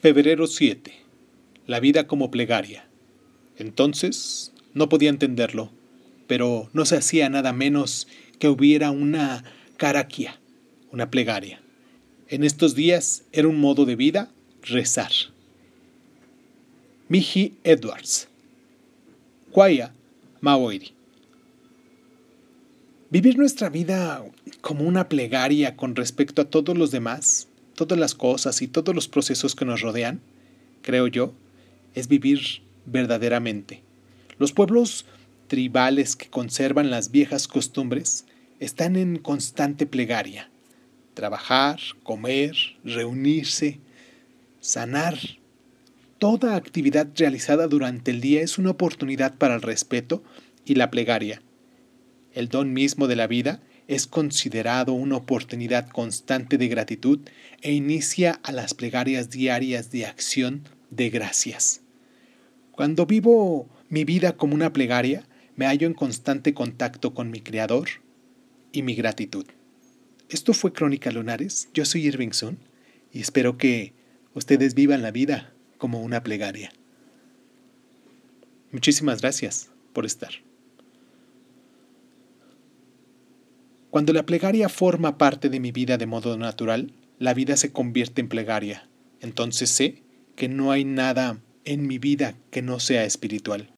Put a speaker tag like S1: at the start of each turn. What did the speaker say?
S1: Febrero 7. La vida como plegaria. Entonces no podía entenderlo, pero no se hacía nada menos que hubiera una caraquia, una plegaria. En estos días era un modo de vida rezar. Michi Edwards. Kwaya Maoiri. Vivir nuestra vida como una plegaria con respecto a todos los demás todas las cosas y todos los procesos que nos rodean, creo yo, es vivir verdaderamente. Los pueblos tribales que conservan las viejas costumbres están en constante plegaria. Trabajar, comer, reunirse, sanar. Toda actividad realizada durante el día es una oportunidad para el respeto y la plegaria. El don mismo de la vida es considerado una oportunidad constante de gratitud e inicia a las plegarias diarias de acción de gracias. Cuando vivo mi vida como una plegaria, me hallo en constante contacto con mi Creador y mi gratitud. Esto fue Crónica Lunares, yo soy Irving Sun y espero que ustedes vivan la vida como una plegaria. Muchísimas gracias por estar. Cuando la plegaria forma parte de mi vida de modo natural, la vida se convierte en plegaria. Entonces sé que no hay nada en mi vida que no sea espiritual.